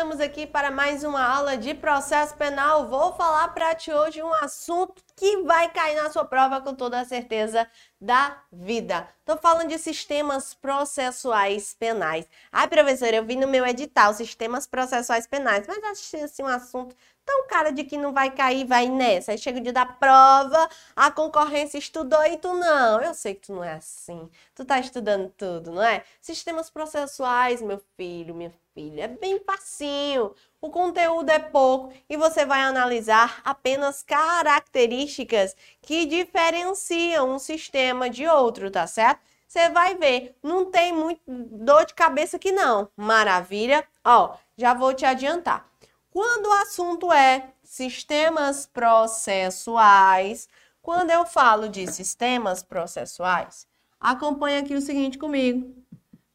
estamos aqui para mais uma aula de processo penal. Vou falar para ti hoje um assunto que vai cair na sua prova com toda a certeza da vida. Estou falando de sistemas processuais penais. Ai, professora, eu vi no meu edital sistemas processuais penais, mas achei assim um assunto tão cara de que não vai cair, vai nessa. Aí chega o dia da prova, a concorrência estudou e tu não. Eu sei que tu não é assim. Tu tá estudando tudo, não é? Sistemas processuais, meu filho, minha filha, é bem facinho. O conteúdo é pouco e você vai analisar apenas características que diferenciam um sistema de outro, tá certo? Você vai ver, não tem muito dor de cabeça aqui não. Maravilha? Ó, já vou te adiantar. Quando o assunto é sistemas processuais, quando eu falo de sistemas processuais, acompanha aqui o seguinte comigo.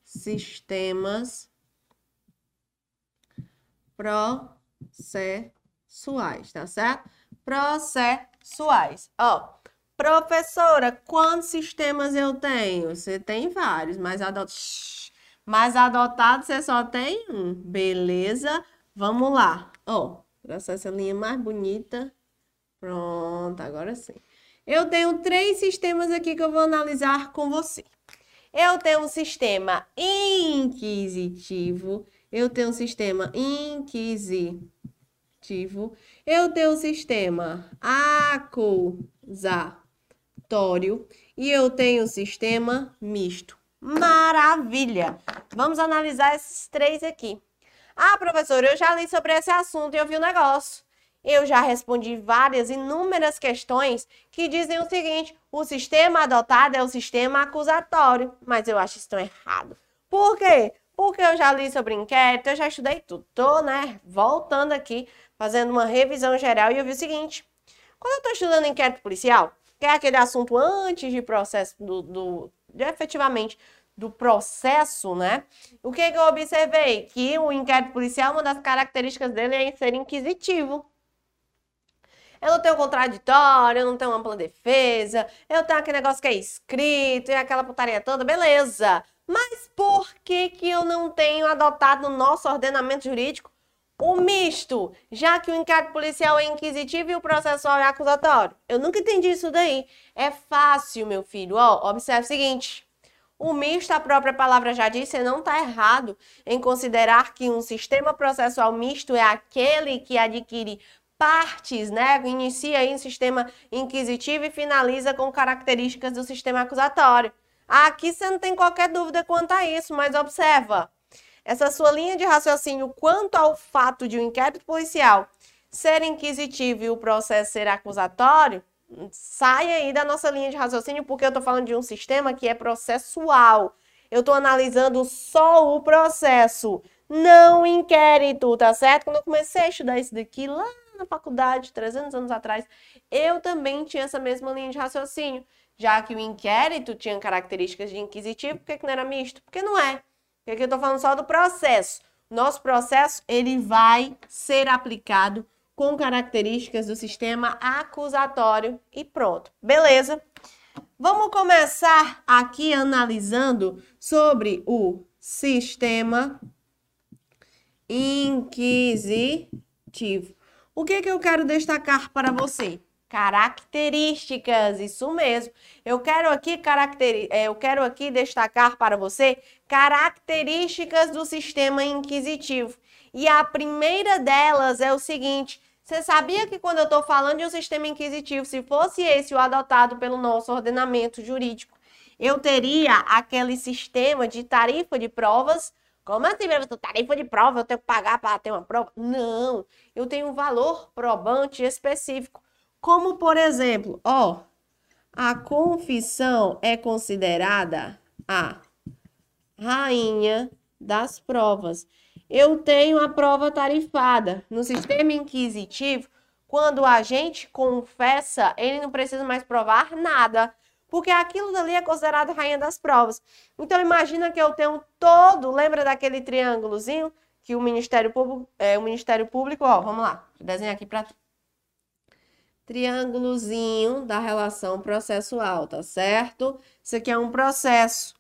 Sistemas processuais, tá certo? Processuais. Ó, professora, quantos sistemas eu tenho? Você tem vários, mas adotado, mas adotado você só tem um. Beleza? Vamos lá. Ó, traçar essa linha mais bonita. Pronto, agora sim. Eu tenho três sistemas aqui que eu vou analisar com você. Eu tenho um sistema inquisitivo, eu tenho um sistema inquisitivo, eu tenho um sistema acusatório e eu tenho um sistema misto. Maravilha! Vamos analisar esses três aqui. Ah, professora, eu já li sobre esse assunto e eu vi o um negócio. Eu já respondi várias, inúmeras questões que dizem o seguinte: o sistema adotado é o sistema acusatório. Mas eu acho isso tão errado. Por quê? Porque eu já li sobre inquérito, eu já estudei tudo. Tô, né, voltando aqui, fazendo uma revisão geral e eu vi o seguinte: quando eu estou estudando inquérito policial, que é aquele assunto antes de processo do, do de, efetivamente do processo, né? O que, que eu observei? Que o inquérito policial, uma das características dele é ser inquisitivo. Eu não tenho contraditório, eu não tenho ampla defesa, eu tenho aquele negócio que é escrito e aquela putaria toda, beleza. Mas por que, que eu não tenho adotado no nosso ordenamento jurídico o misto, já que o inquérito policial é inquisitivo e o processual é acusatório? Eu nunca entendi isso daí. É fácil, meu filho. Ó, observe o seguinte. O misto, a própria palavra já disse, não está errado em considerar que um sistema processual misto é aquele que adquire partes, né? Inicia em sistema inquisitivo e finaliza com características do sistema acusatório. Aqui você não tem qualquer dúvida quanto a isso, mas observa. Essa sua linha de raciocínio quanto ao fato de um inquérito policial ser inquisitivo e o processo ser acusatório sai aí da nossa linha de raciocínio, porque eu estou falando de um sistema que é processual. Eu estou analisando só o processo, não o inquérito, tá certo? Quando eu comecei a estudar isso daqui lá na faculdade, 300 anos atrás, eu também tinha essa mesma linha de raciocínio. Já que o inquérito tinha características de inquisitivo, por que, que não era misto? Porque não é. Porque aqui eu estou falando só do processo. Nosso processo, ele vai ser aplicado com características do sistema acusatório e pronto. Beleza? Vamos começar aqui analisando sobre o sistema inquisitivo. O que, que eu quero destacar para você? Características, isso mesmo. Eu quero aqui caracteri é, eu quero aqui destacar para você características do sistema inquisitivo. E a primeira delas é o seguinte: você sabia que quando eu estou falando de um sistema inquisitivo, se fosse esse o adotado pelo nosso ordenamento jurídico, eu teria aquele sistema de tarifa de provas? Como assim, professor? Tarifa de prova, eu tenho que pagar para ter uma prova? Não, eu tenho um valor probante específico. Como, por exemplo, ó, a confissão é considerada a rainha das provas eu tenho a prova tarifada. No sistema inquisitivo, quando o agente confessa, ele não precisa mais provar nada, porque aquilo dali é considerado rainha das provas. Então imagina que eu tenho todo, lembra daquele triângulozinho que o Ministério Público, é, o Ministério Público, ó, vamos lá, desenhar aqui para triângulozinho da relação processual, tá certo? Isso aqui é um processo.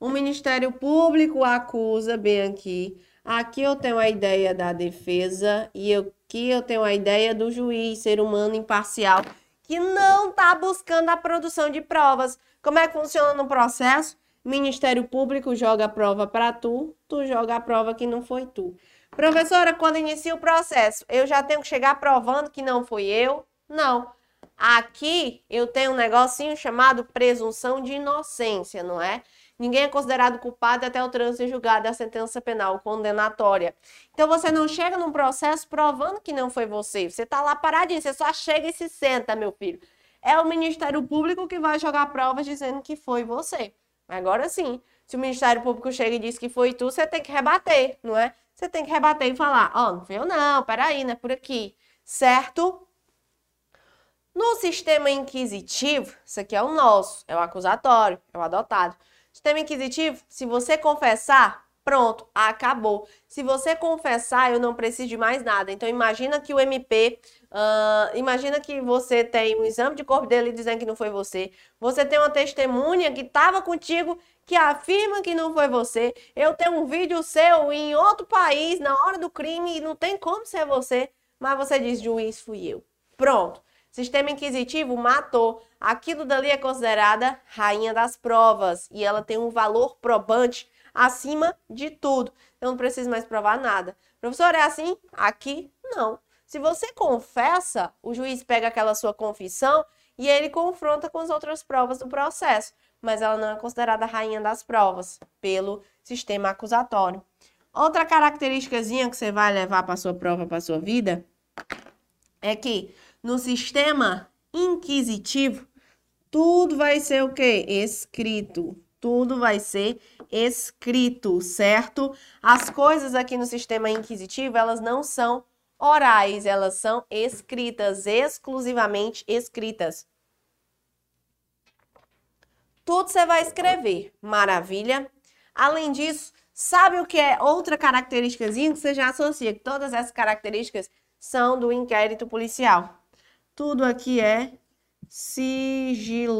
O Ministério Público acusa bem aqui Aqui eu tenho a ideia da defesa e aqui eu tenho a ideia do juiz, ser humano imparcial, que não está buscando a produção de provas. Como é que funciona no processo? Ministério Público joga a prova para tu, tu joga a prova que não foi tu. Professora, quando inicia o processo, eu já tenho que chegar provando que não fui eu? Não. Aqui eu tenho um negocinho chamado presunção de inocência, não é? Ninguém é considerado culpado até o trânsito julgado a sentença penal condenatória. Então você não chega num processo provando que não foi você. Você está lá paradinho, você só chega e se senta, meu filho. É o Ministério Público que vai jogar provas dizendo que foi você. Agora sim, se o Ministério Público chega e diz que foi tu, você tem que rebater, não é? Você tem que rebater e falar, ó, oh, não foi eu não, peraí, não é por aqui, certo? No sistema inquisitivo, isso aqui é o nosso, é o acusatório, é o adotado. Sistema inquisitivo, se você confessar, pronto, acabou. Se você confessar, eu não preciso de mais nada. Então, imagina que o MP, uh, imagina que você tem um exame de corpo dele dizendo que não foi você. Você tem uma testemunha que estava contigo que afirma que não foi você. Eu tenho um vídeo seu em outro país, na hora do crime, e não tem como ser você. Mas você diz, juiz, fui eu. Pronto. Sistema inquisitivo matou. Aquilo dali é considerada rainha das provas e ela tem um valor probante acima de tudo. Eu não preciso mais provar nada. Professor, é assim? Aqui, não. Se você confessa, o juiz pega aquela sua confissão e ele confronta com as outras provas do processo, mas ela não é considerada rainha das provas pelo sistema acusatório. Outra característicazinha que você vai levar para sua prova, para sua vida, é que no sistema inquisitivo, tudo vai ser o quê? Escrito. Tudo vai ser escrito, certo? As coisas aqui no sistema inquisitivo, elas não são orais, elas são escritas, exclusivamente escritas. Tudo você vai escrever. Maravilha. Além disso, sabe o que é outra característica que você já associa? Todas essas características são do inquérito policial tudo aqui é sigiloso,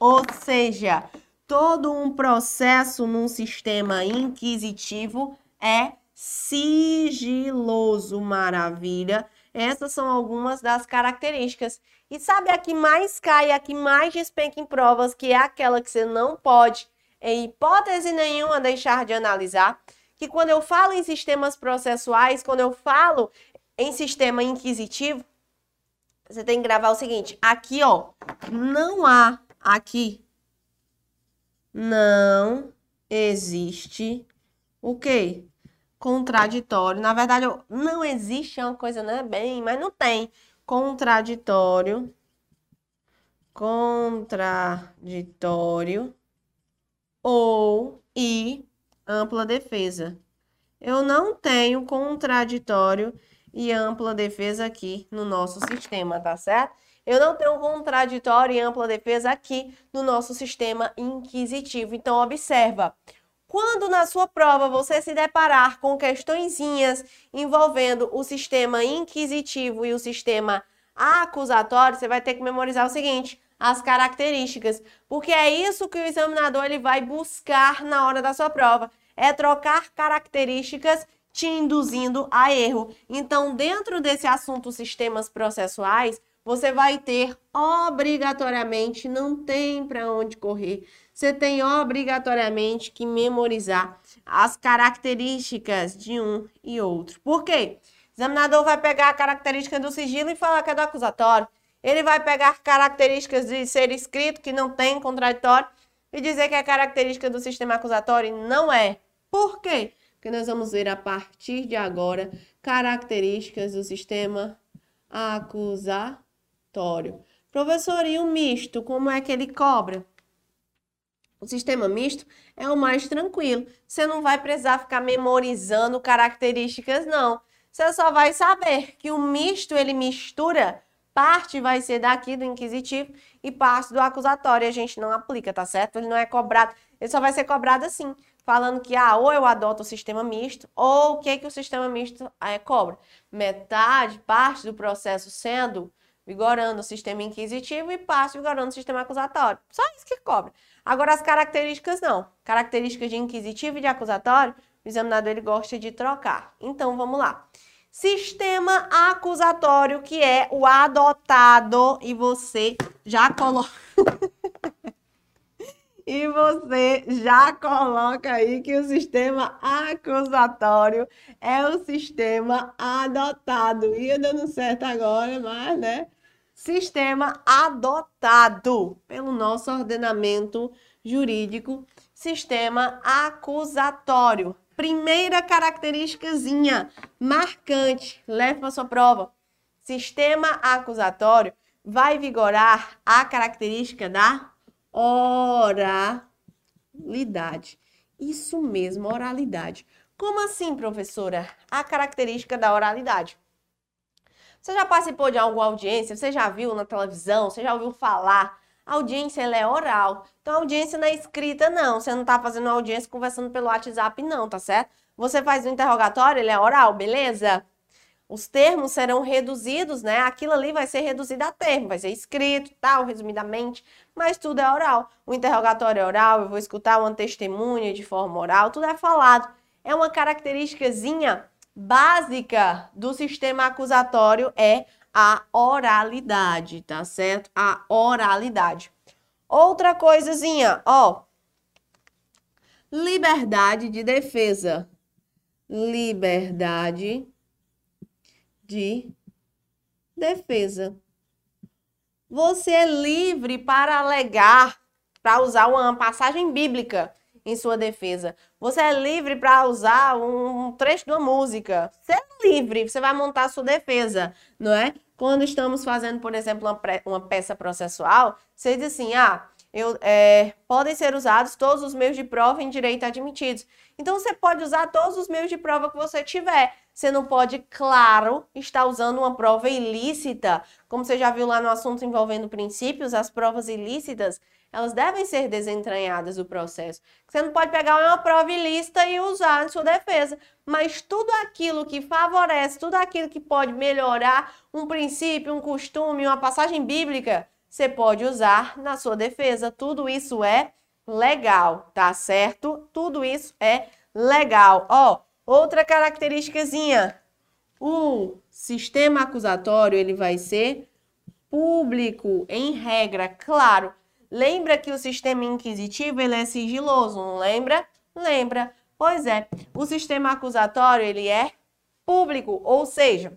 ou seja, todo um processo num sistema inquisitivo é sigiloso, maravilha. Essas são algumas das características. E sabe a que mais cai, a que mais despenca em provas, que é aquela que você não pode, em hipótese nenhuma, deixar de analisar? Que quando eu falo em sistemas processuais, quando eu falo em sistema inquisitivo, você tem que gravar o seguinte: aqui, ó, não há aqui não existe o quê? Contraditório. Na verdade, não existe é uma coisa, né? Bem, mas não tem. Contraditório. Contraditório. Ou e ampla defesa. Eu não tenho contraditório e ampla defesa aqui no nosso sistema, tá certo? Eu não tenho contraditório e ampla defesa aqui no nosso sistema inquisitivo. Então, observa. Quando na sua prova você se deparar com questõezinhas envolvendo o sistema inquisitivo e o sistema acusatório, você vai ter que memorizar o seguinte: as características, porque é isso que o examinador ele vai buscar na hora da sua prova, é trocar características te induzindo a erro. Então, dentro desse assunto sistemas processuais, você vai ter obrigatoriamente, não tem para onde correr. Você tem obrigatoriamente que memorizar as características de um e outro. Por quê? O examinador vai pegar a característica do sigilo e falar que é do acusatório. Ele vai pegar características de ser escrito, que não tem contraditório, e dizer que é característica do sistema acusatório. Não é. Por quê? Que nós vamos ver a partir de agora características do sistema acusatório. Professor, e o misto, como é que ele cobra? O sistema misto é o mais tranquilo. Você não vai precisar ficar memorizando características, não. Você só vai saber que o misto ele mistura parte vai ser daqui do inquisitivo e parte do acusatório. A gente não aplica, tá certo? Ele não é cobrado. Ele só vai ser cobrado assim falando que ah, ou eu adoto o sistema misto, ou o que, que o sistema misto é, cobra? Metade, parte do processo sendo vigorando o sistema inquisitivo e parte vigorando o sistema acusatório. Só isso que cobra. Agora, as características não. Características de inquisitivo e de acusatório, o examinador ele gosta de trocar. Então, vamos lá. Sistema acusatório, que é o adotado, e você já coloca. e você já coloca aí que o sistema acusatório é o sistema adotado. Ia dando certo agora, mas, né? Sistema adotado pelo nosso ordenamento jurídico sistema acusatório. Primeira característicazinha marcante, leve para sua prova. Sistema acusatório vai vigorar a característica da oralidade. Isso mesmo, oralidade. Como assim, professora? A característica da oralidade. Você já participou de alguma audiência? Você já viu na televisão? Você já ouviu falar a audiência ela é oral. Então, a audiência não é escrita, não. Você não está fazendo uma audiência conversando pelo WhatsApp, não, tá certo? Você faz o um interrogatório, ele é oral, beleza? Os termos serão reduzidos, né? Aquilo ali vai ser reduzido a termo, vai ser escrito, tal, resumidamente, mas tudo é oral. O interrogatório é oral, eu vou escutar uma testemunha de forma oral, tudo é falado. É uma característicazinha básica do sistema acusatório é a oralidade, tá certo? A oralidade. Outra coisazinha, ó. Liberdade de defesa. Liberdade de defesa. Você é livre para alegar, para usar uma passagem bíblica em sua defesa. Você é livre para usar um trecho de uma música. Você é livre, você vai montar a sua defesa, não é? Quando estamos fazendo, por exemplo, uma, uma peça processual, você diz assim, ah, eu, é, podem ser usados todos os meios de prova em direito admitidos. Então, você pode usar todos os meios de prova que você tiver. Você não pode, claro, estar usando uma prova ilícita. Como você já viu lá no assunto envolvendo princípios, as provas ilícitas, elas devem ser desentranhadas do processo. Você não pode pegar uma prova ilícita e usar em sua defesa, mas tudo aquilo que favorece, tudo aquilo que pode melhorar um princípio, um costume, uma passagem bíblica, você pode usar na sua defesa. Tudo isso é legal, tá certo? Tudo isso é legal. Ó, outra característicazinha. O sistema acusatório, ele vai ser público, em regra, claro Lembra que o sistema inquisitivo ele é sigiloso, não lembra? Lembra. Pois é, o sistema acusatório ele é público, ou seja,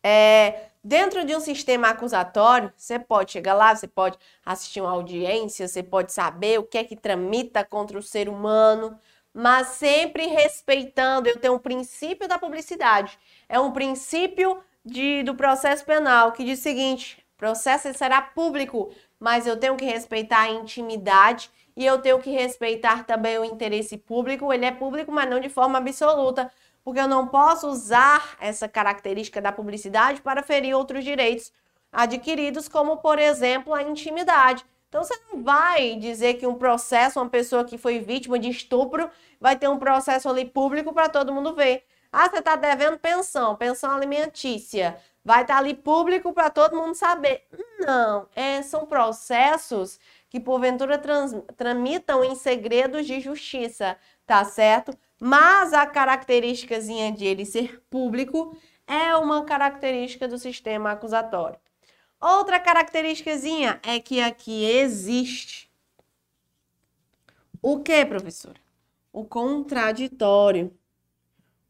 é, dentro de um sistema acusatório, você pode chegar lá, você pode assistir uma audiência, você pode saber o que é que tramita contra o ser humano, mas sempre respeitando, eu tenho um princípio da publicidade, é um princípio de, do processo penal que diz o seguinte, processo será público, mas eu tenho que respeitar a intimidade e eu tenho que respeitar também o interesse público. Ele é público, mas não de forma absoluta, porque eu não posso usar essa característica da publicidade para ferir outros direitos adquiridos, como, por exemplo, a intimidade. Então, você não vai dizer que um processo, uma pessoa que foi vítima de estupro, vai ter um processo ali público para todo mundo ver. Ah, você está devendo pensão, pensão alimentícia vai estar ali público para todo mundo saber. Não, é, são processos que porventura trans, tramitam em segredos de justiça, tá certo? Mas a característicazinha de ele ser público é uma característica do sistema acusatório. Outra característicazinha é que aqui existe o que, professora? O contraditório.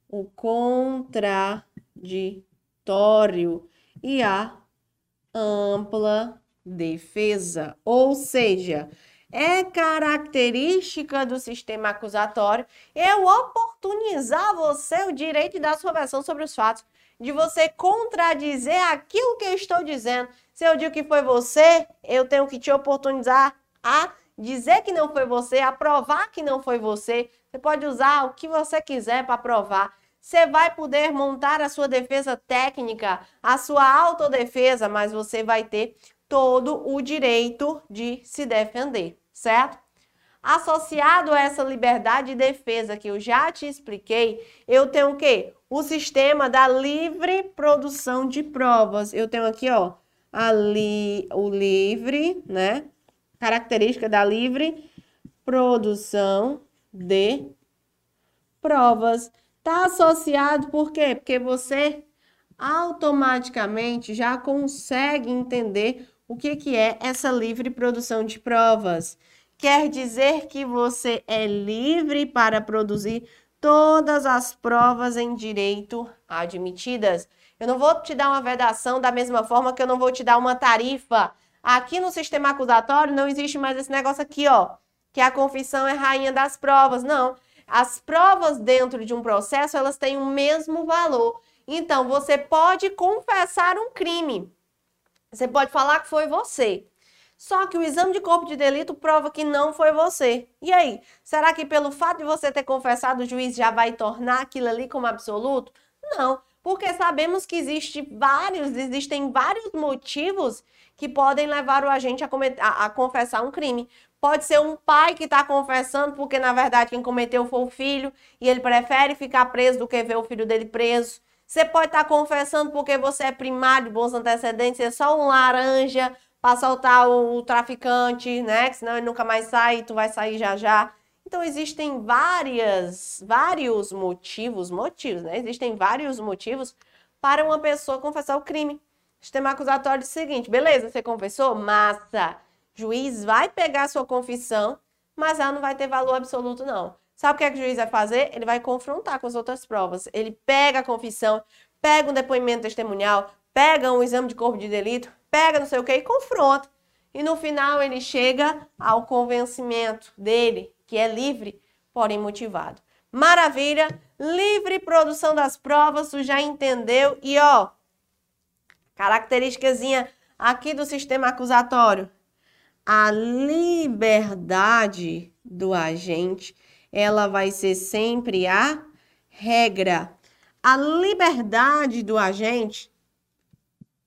O contraditório e a ampla defesa. Ou seja, é característica do sistema acusatório eu oportunizar você o direito de dar sua versão sobre os fatos, de você contradizer aquilo que eu estou dizendo. Se eu digo que foi você, eu tenho que te oportunizar a dizer que não foi você, a provar que não foi você. Você pode usar o que você quiser para provar. Você vai poder montar a sua defesa técnica, a sua autodefesa, mas você vai ter todo o direito de se defender, certo? Associado a essa liberdade de defesa que eu já te expliquei, eu tenho o quê? O sistema da livre produção de provas. Eu tenho aqui, ó, ali o livre, né? Característica da livre produção de provas. Está associado por quê? Porque você automaticamente já consegue entender o que, que é essa livre produção de provas. Quer dizer que você é livre para produzir todas as provas em direito admitidas. Eu não vou te dar uma vedação da mesma forma que eu não vou te dar uma tarifa. Aqui no sistema acusatório não existe mais esse negócio aqui, ó, que a confissão é rainha das provas. Não. As provas dentro de um processo, elas têm o mesmo valor. Então, você pode confessar um crime. Você pode falar que foi você. Só que o exame de corpo de delito prova que não foi você. E aí, será que pelo fato de você ter confessado, o juiz já vai tornar aquilo ali como absoluto? Não, porque sabemos que existe vários, existem vários motivos que podem levar o agente a, cometer, a, a confessar um crime. Pode ser um pai que está confessando porque, na verdade, quem cometeu foi o filho e ele prefere ficar preso do que ver o filho dele preso. Você pode estar tá confessando porque você é primário, bons antecedentes, é só um laranja para soltar o, o, traficante, né? Que senão ele nunca mais sai, tu vai sair já já. Então existem várias, vários motivos, motivos, né? Existem vários motivos para uma pessoa confessar o crime. Sistema acusatório é o seguinte, beleza, você confessou? Massa! Juiz vai pegar a sua confissão, mas ela não vai ter valor absoluto, não. Sabe o que, é que o juiz vai fazer? Ele vai confrontar com as outras provas. Ele pega a confissão, pega um depoimento testemunhal, pega um exame de corpo de delito, pega não sei o que e confronta. E no final ele chega ao convencimento dele, que é livre, porém motivado. Maravilha! Livre produção das provas, tu já entendeu? E ó, características aqui do sistema acusatório. A liberdade do agente ela vai ser sempre a regra. A liberdade do agente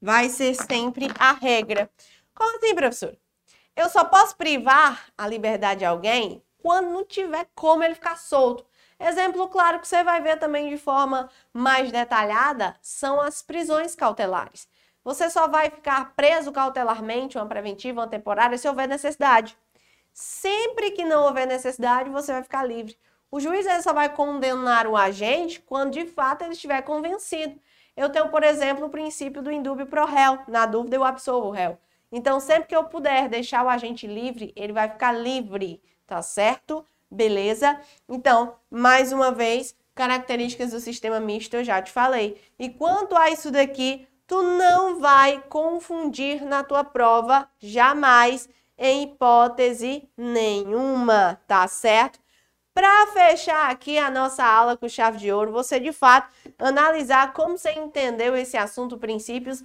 vai ser sempre a regra. Como assim, professor? Eu só posso privar a liberdade de alguém quando não tiver como ele ficar solto. Exemplo claro que você vai ver também de forma mais detalhada são as prisões cautelares. Você só vai ficar preso cautelarmente, uma preventiva, uma temporária, se houver necessidade. Sempre que não houver necessidade, você vai ficar livre. O juiz só vai condenar o agente quando de fato ele estiver convencido. Eu tenho, por exemplo, o princípio do indúbio pro réu. Na dúvida, eu absolvo o réu. Então, sempre que eu puder deixar o agente livre, ele vai ficar livre, tá certo? Beleza? Então, mais uma vez, características do sistema misto eu já te falei. E quanto a isso daqui, tu não vai confundir na tua prova jamais em hipótese nenhuma, tá certo? Para fechar aqui a nossa aula com chave de ouro, você de fato analisar como você entendeu esse assunto, princípios,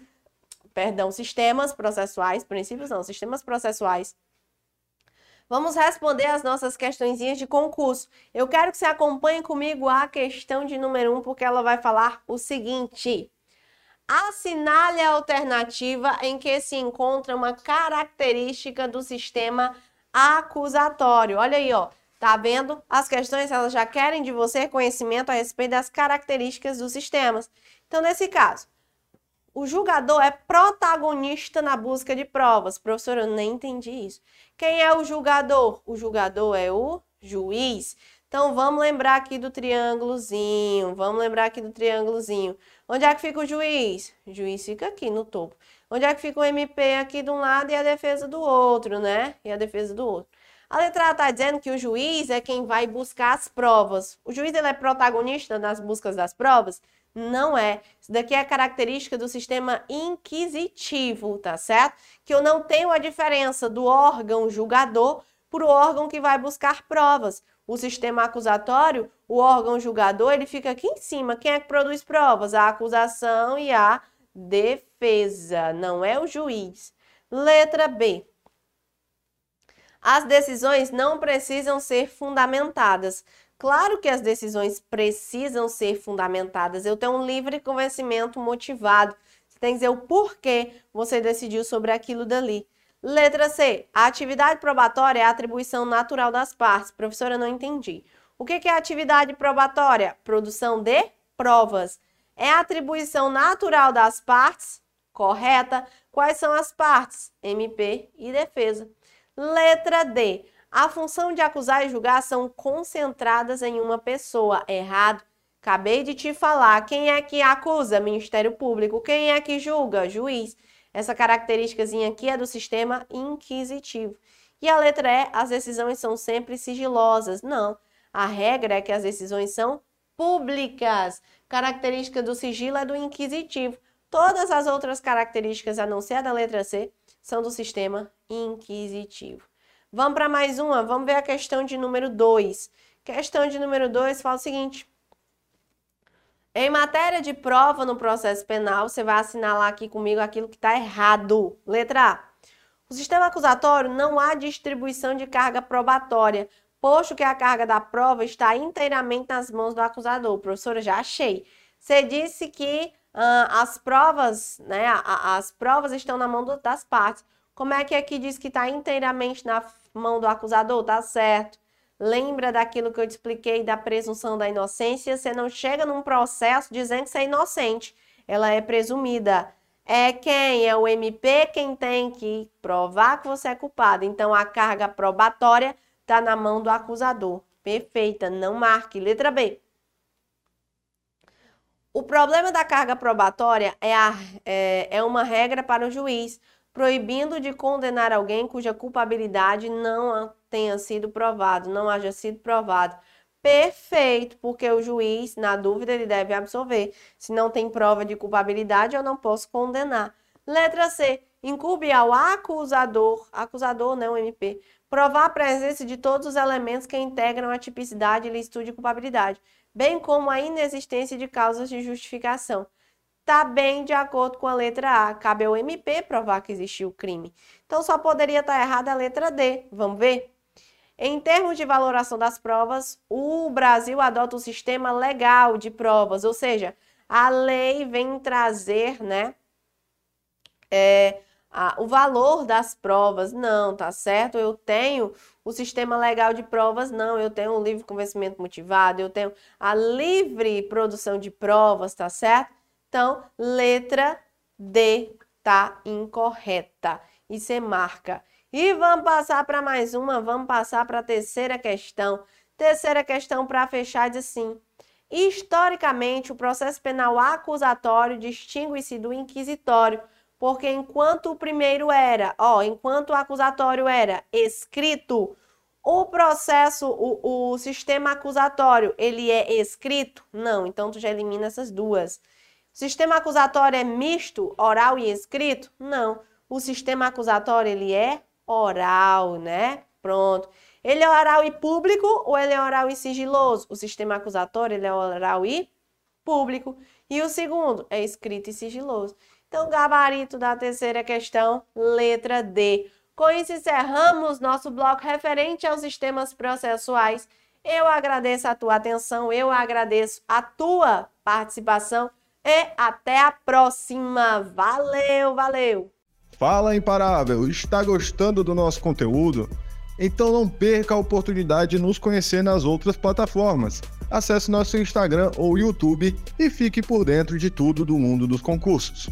perdão, sistemas processuais, princípios não, sistemas processuais. Vamos responder as nossas questõezinhas de concurso. Eu quero que você acompanhe comigo a questão de número 1, um, porque ela vai falar o seguinte. Assinale a alternativa em que se encontra uma característica do sistema acusatório. Olha aí, ó. Tá vendo? As questões elas já querem de você conhecimento a respeito das características dos sistemas. Então, nesse caso, o julgador é protagonista na busca de provas. Professor, eu nem entendi isso. Quem é o julgador? O julgador é o juiz. Então, vamos lembrar aqui do triângulozinho. Vamos lembrar aqui do triângulozinho. Onde é que fica o juiz? O juiz fica aqui no topo. Onde é que fica o MP aqui de um lado e a defesa do outro, né? E a defesa do outro. A letra A está dizendo que o juiz é quem vai buscar as provas. O juiz ele é protagonista nas buscas das provas? Não é. Isso daqui é característica do sistema inquisitivo, tá certo? Que eu não tenho a diferença do órgão julgador para o órgão que vai buscar provas. O sistema acusatório, o órgão julgador, ele fica aqui em cima. Quem é que produz provas? A acusação e a defesa, não é o juiz. Letra B. As decisões não precisam ser fundamentadas. Claro que as decisões precisam ser fundamentadas. Eu tenho um livre convencimento motivado. Você tem que dizer o porquê você decidiu sobre aquilo dali. Letra C. A atividade probatória é a atribuição natural das partes. Professora, não entendi. O que é atividade probatória? Produção de provas. É a atribuição natural das partes? Correta. Quais são as partes? MP e defesa. Letra D. A função de acusar e julgar são concentradas em uma pessoa. Errado. Acabei de te falar. Quem é que acusa? Ministério Público. Quem é que julga? Juiz. Essa característica aqui é do sistema inquisitivo. E a letra E, as decisões são sempre sigilosas. Não. A regra é que as decisões são públicas. Característica do sigilo é do inquisitivo. Todas as outras características, a não ser a da letra C, são do sistema inquisitivo. Vamos para mais uma, vamos ver a questão de número 2. Questão de número 2 fala o seguinte: em matéria de prova no processo penal, você vai assinalar aqui comigo aquilo que está errado. Letra A. O sistema acusatório não há distribuição de carga probatória, posto que a carga da prova está inteiramente nas mãos do acusador. Professora, já achei. Você disse que as provas, né, as provas estão na mão das partes. Como é que aqui diz que está inteiramente na mão do acusador? Tá certo. Lembra daquilo que eu te expliquei da presunção da inocência? Você não chega num processo dizendo que você é inocente. Ela é presumida. É quem? É o MP quem tem que provar que você é culpado. Então a carga probatória está na mão do acusador. Perfeita, não marque. Letra B. O problema da carga probatória é, a, é, é uma regra para o juiz, proibindo de condenar alguém cuja culpabilidade não tenha sido provado, não haja sido provado. Perfeito, porque o juiz, na dúvida, ele deve absolver. Se não tem prova de culpabilidade, eu não posso condenar. Letra C. Incube ao acusador, acusador não MP, provar a presença de todos os elementos que integram a tipicidade, licitude e culpabilidade bem como a inexistência de causas de justificação. Está bem de acordo com a letra A. Cabe ao MP provar que existiu o crime. Então só poderia estar tá errada a letra D. Vamos ver? Em termos de valoração das provas, o Brasil adota o sistema legal de provas, ou seja, a lei vem trazer, né, é, a, o valor das provas. Não, tá certo? Eu tenho o sistema legal de provas, não. Eu tenho o livre convencimento motivado, eu tenho a livre produção de provas, tá certo? Então, letra D tá incorreta. E você marca. E vamos passar para mais uma, vamos passar para a terceira questão. Terceira questão para fechar diz assim: Historicamente, o processo penal acusatório distingue-se do inquisitório porque enquanto o primeiro era, ó, enquanto o acusatório era escrito, o processo, o, o sistema acusatório, ele é escrito? Não, então tu já elimina essas duas. O sistema acusatório é misto, oral e escrito? Não. O sistema acusatório, ele é oral, né? Pronto. Ele é oral e público ou ele é oral e sigiloso? O sistema acusatório, ele é oral e público. E o segundo é escrito e sigiloso. Então, gabarito da terceira questão, letra D. Com isso, encerramos nosso bloco referente aos sistemas processuais. Eu agradeço a tua atenção, eu agradeço a tua participação e até a próxima. Valeu, valeu! Fala, Imparável! Está gostando do nosso conteúdo? Então não perca a oportunidade de nos conhecer nas outras plataformas. Acesse nosso Instagram ou YouTube e fique por dentro de tudo do mundo dos concursos.